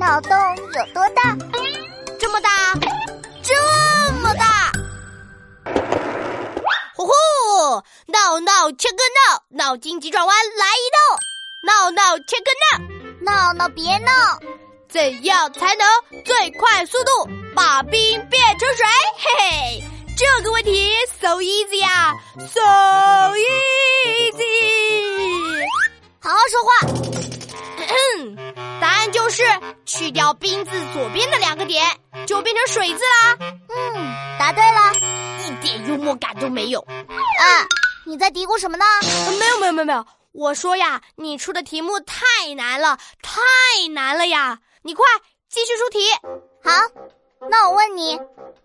脑洞有多大？这么大，这么大！呼呼，闹闹切个闹，脑筋急转弯来一道，闹闹切个闹，闹闹别闹，怎样才能最快速度？把冰变成水？嘿嘿，这个问题 so easy 呀，so easy，好好说话。答案就是去掉冰字左边的两个点，就变成水字啦。嗯，答对了，一点幽默感都没有。啊，你在嘀咕什么呢？没有没有没有没有，我说呀，你出的题目太难了，太难了呀！你快继续出题。好，那我问你，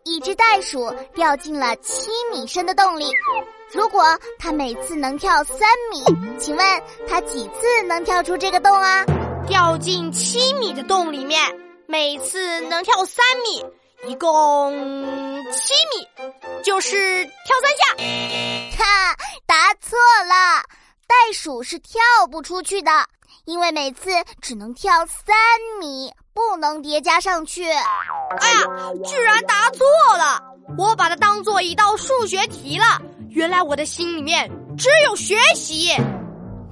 一只袋鼠掉进了七米深的洞里，如果它每次能跳三米，请问它几次能跳出这个洞啊？掉进的洞里面，每次能跳三米，一共七米，就是跳三下。哈，答错了，袋鼠是跳不出去的，因为每次只能跳三米，不能叠加上去。哎呀，居然答错了！我把它当做一道数学题了。原来我的心里面只有学习。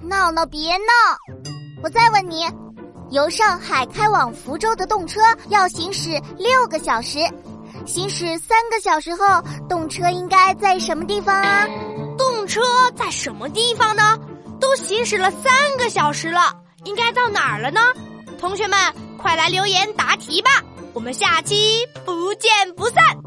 闹闹别闹，我再问你。由上海开往福州的动车要行驶六个小时，行驶三个小时后，动车应该在什么地方啊？动车在什么地方呢？都行驶了三个小时了，应该到哪儿了呢？同学们，快来留言答题吧！我们下期不见不散。